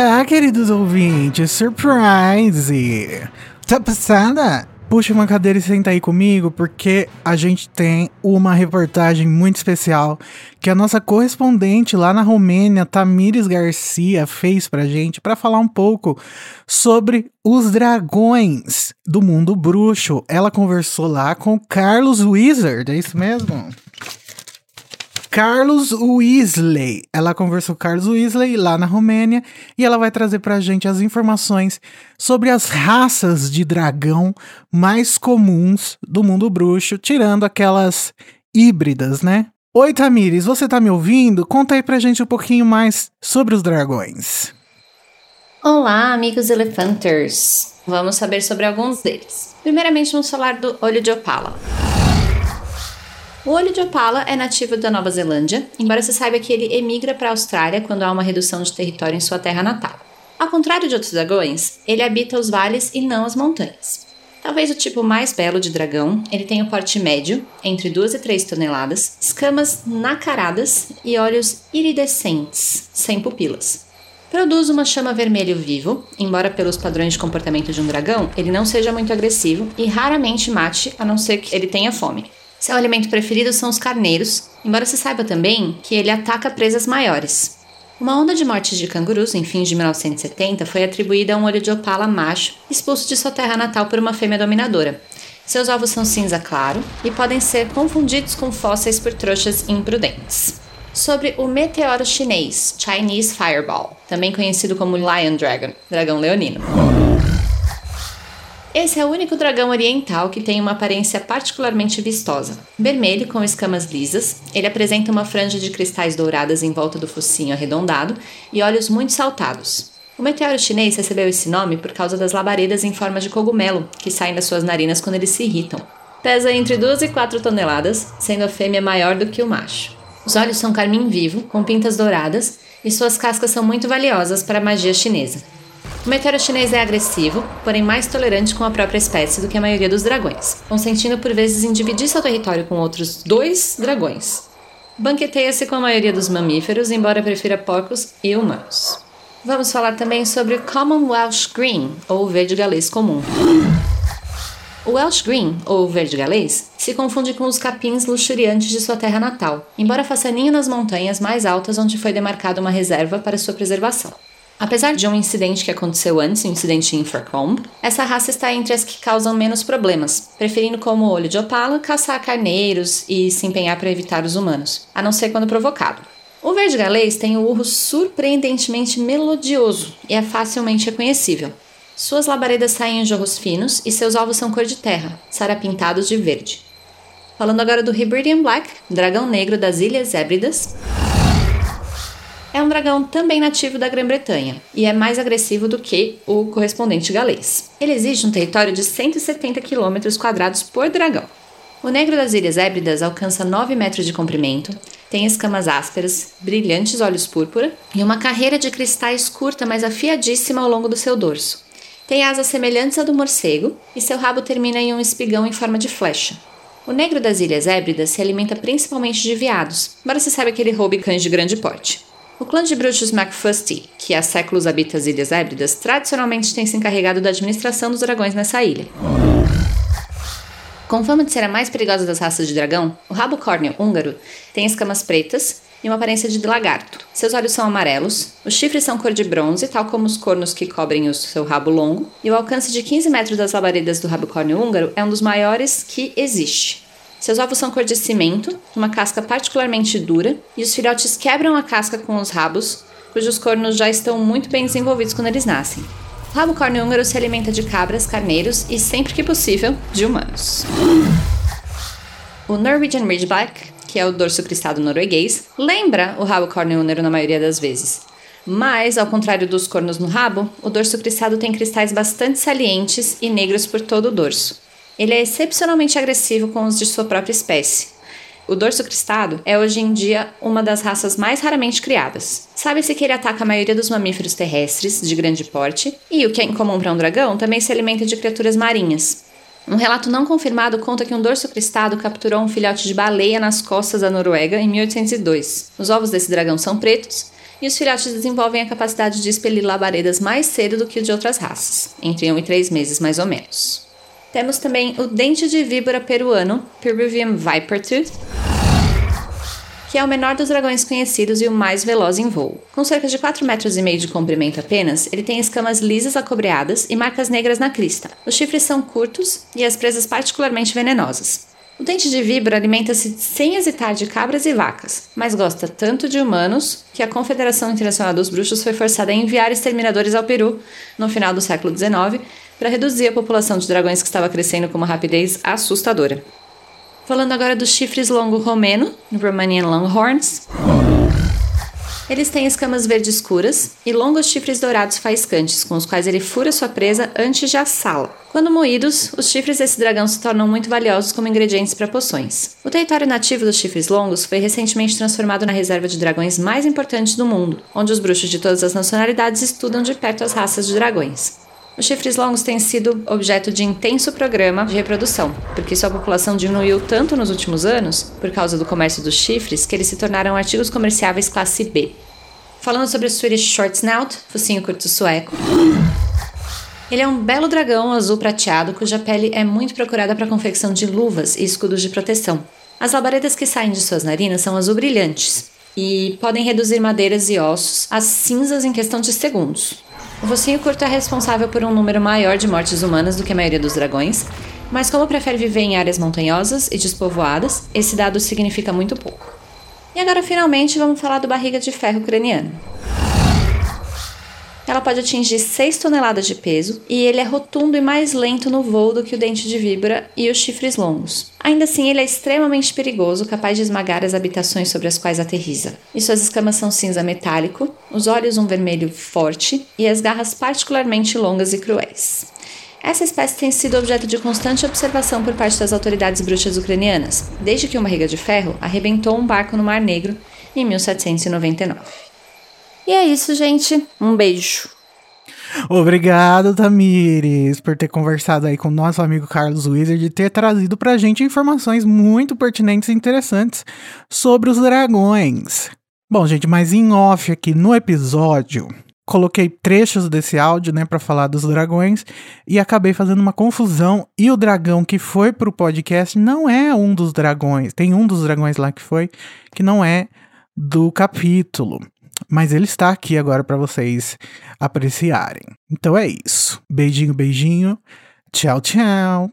Olá, queridos ouvintes, surprise! Tá passada? Puxa uma cadeira e senta aí comigo, porque a gente tem uma reportagem muito especial que a nossa correspondente lá na Romênia, Tamires Garcia, fez pra gente para falar um pouco sobre os dragões do mundo bruxo. Ela conversou lá com Carlos Wizard, é isso mesmo? Carlos Weasley. Ela conversou com Carlos Weasley lá na Romênia e ela vai trazer pra gente as informações sobre as raças de dragão mais comuns do mundo bruxo, tirando aquelas híbridas, né? Oi, Tamires, você tá me ouvindo? Conta aí pra gente um pouquinho mais sobre os dragões. Olá, amigos elefanters! Vamos saber sobre alguns deles. Primeiramente, vamos falar do olho de opala. O olho de opala é nativo da Nova Zelândia, embora se saiba que ele emigra para a Austrália quando há uma redução de território em sua terra natal. Ao contrário de outros dragões, ele habita os vales e não as montanhas. Talvez o tipo mais belo de dragão, ele tem o um porte médio, entre 2 e 3 toneladas, escamas nacaradas e olhos iridescentes, sem pupilas. Produz uma chama vermelho vivo, embora pelos padrões de comportamento de um dragão, ele não seja muito agressivo e raramente mate, a não ser que ele tenha fome. Seu alimento preferido são os carneiros, embora se saiba também que ele ataca presas maiores. Uma onda de mortes de cangurus em fins de 1970 foi atribuída a um olho de opala macho expulso de sua terra natal por uma fêmea dominadora. Seus ovos são cinza claro e podem ser confundidos com fósseis por trouxas imprudentes. Sobre o meteoro chinês, Chinese Fireball, também conhecido como Lion Dragon, dragão leonino. Esse é o único dragão oriental que tem uma aparência particularmente vistosa. Vermelho com escamas lisas, ele apresenta uma franja de cristais douradas em volta do focinho arredondado e olhos muito saltados. O meteoro chinês recebeu esse nome por causa das labaredas em forma de cogumelo que saem das suas narinas quando eles se irritam. Pesa entre 2 e 4 toneladas, sendo a fêmea maior do que o macho. Os olhos são carmim vivo, com pintas douradas, e suas cascas são muito valiosas para a magia chinesa. O meteoro chinês é agressivo, porém mais tolerante com a própria espécie do que a maioria dos dragões, consentindo por vezes em dividir seu território com outros dois dragões. Banqueteia-se com a maioria dos mamíferos, embora prefira porcos e humanos. Vamos falar também sobre o Common Welsh Green, ou verde galês comum. O Welsh Green, ou verde galês, se confunde com os capins luxuriantes de sua terra natal, embora faça ninho nas montanhas mais altas onde foi demarcada uma reserva para sua preservação. Apesar de um incidente que aconteceu antes, um incidente em Invercombe, essa raça está entre as que causam menos problemas, preferindo como olho de opala caçar carneiros e se empenhar para evitar os humanos, a não ser quando provocado. O verde galês tem o urro surpreendentemente melodioso e é facilmente reconhecível. Suas labaredas saem em jorros finos e seus ovos são cor de terra, sarapintados de verde. Falando agora do Hebridean Black, dragão negro das Ilhas Hébridas, é um dragão também nativo da Grã-Bretanha e é mais agressivo do que o correspondente galês. Ele exige um território de 170 km quadrados por dragão. O negro das Ilhas Hébridas alcança 9 metros de comprimento, tem escamas ásperas, brilhantes olhos púrpura e uma carreira de cristais curta, mas afiadíssima ao longo do seu dorso. Tem asas semelhantes à do morcego e seu rabo termina em um espigão em forma de flecha. O negro das Ilhas Hébridas se alimenta principalmente de veados, embora se saiba que ele roube cães de grande porte. O clã de bruxos MacFusty, que há séculos habita as Ilhas Hébridas, tradicionalmente tem se encarregado da administração dos dragões nessa ilha. Com fama de ser a mais perigosa das raças de dragão, o rabo córneo húngaro tem escamas pretas e uma aparência de lagarto. Seus olhos são amarelos, os chifres são cor de bronze, tal como os cornos que cobrem o seu rabo longo, e o alcance de 15 metros das labaredas do rabo córneo húngaro é um dos maiores que existe. Seus ovos são cor de cimento, uma casca particularmente dura, e os filhotes quebram a casca com os rabos, cujos cornos já estão muito bem desenvolvidos quando eles nascem. O rabo córneo húngaro se alimenta de cabras, carneiros e, sempre que possível, de humanos. O Norwegian Ridgeback, que é o dorso cristado norueguês, lembra o rabo córneo húngaro na maioria das vezes. Mas, ao contrário dos cornos no rabo, o dorso cristado tem cristais bastante salientes e negros por todo o dorso. Ele é excepcionalmente agressivo com os de sua própria espécie. O dorso cristado é hoje em dia uma das raças mais raramente criadas. Sabe-se que ele ataca a maioria dos mamíferos terrestres de grande porte, e o que é incomum para um dragão também se alimenta de criaturas marinhas. Um relato não confirmado conta que um dorso cristado capturou um filhote de baleia nas costas da Noruega em 1802. Os ovos desse dragão são pretos e os filhotes desenvolvem a capacidade de expelir labaredas mais cedo do que o de outras raças, entre 1 e 3 meses mais ou menos. Temos também o dente de víbora peruano, Peruvian Viper Tooth, que é o menor dos dragões conhecidos e o mais veloz em voo. Com cerca de 4,5 metros e meio de comprimento apenas, ele tem escamas lisas acobreadas e marcas negras na crista. Os chifres são curtos e as presas particularmente venenosas. O dente de víbora alimenta-se sem hesitar de cabras e vacas, mas gosta tanto de humanos que a Confederação Internacional dos Bruxos foi forçada a enviar exterminadores ao Peru no final do século XIX para reduzir a população de dragões que estava crescendo com uma rapidez assustadora. Falando agora dos chifres longo romeno, Romanian Longhorns. Eles têm escamas verde escuras e longos chifres dourados faiscantes, com os quais ele fura sua presa antes de assá-la. Quando moídos, os chifres desse dragão se tornam muito valiosos como ingredientes para poções. O território nativo dos chifres longos foi recentemente transformado na reserva de dragões mais importante do mundo, onde os bruxos de todas as nacionalidades estudam de perto as raças de dragões. Os chifres longos têm sido objeto de intenso programa de reprodução, porque sua população diminuiu tanto nos últimos anos, por causa do comércio dos chifres, que eles se tornaram artigos comerciáveis classe B. Falando sobre o Swedish Short Snout, focinho curto sueco. Ele é um belo dragão azul prateado cuja pele é muito procurada para a confecção de luvas e escudos de proteção. As labaredas que saem de suas narinas são azul brilhantes e podem reduzir madeiras e ossos às cinzas em questão de segundos. O focinho curto é responsável por um número maior de mortes humanas do que a maioria dos dragões, mas como prefere viver em áreas montanhosas e despovoadas, esse dado significa muito pouco. E agora finalmente vamos falar do barriga de ferro craniano. Ela pode atingir 6 toneladas de peso e ele é rotundo e mais lento no voo do que o dente de víbora e os chifres longos. Ainda assim, ele é extremamente perigoso, capaz de esmagar as habitações sobre as quais aterriza. E suas escamas são cinza metálico, os olhos um vermelho forte e as garras particularmente longas e cruéis. Essa espécie tem sido objeto de constante observação por parte das autoridades bruxas ucranianas, desde que uma riga de ferro arrebentou um barco no Mar Negro em 1799. E é isso, gente. Um beijo. Obrigado, Tamires, por ter conversado aí com o nosso amigo Carlos Wizard e ter trazido pra gente informações muito pertinentes e interessantes sobre os dragões. Bom, gente, mas em off aqui no episódio, coloquei trechos desse áudio, né, para falar dos dragões e acabei fazendo uma confusão. E o dragão que foi pro podcast não é um dos dragões. Tem um dos dragões lá que foi que não é do capítulo. Mas ele está aqui agora para vocês apreciarem. Então é isso. Beijinho, beijinho. Tchau, tchau.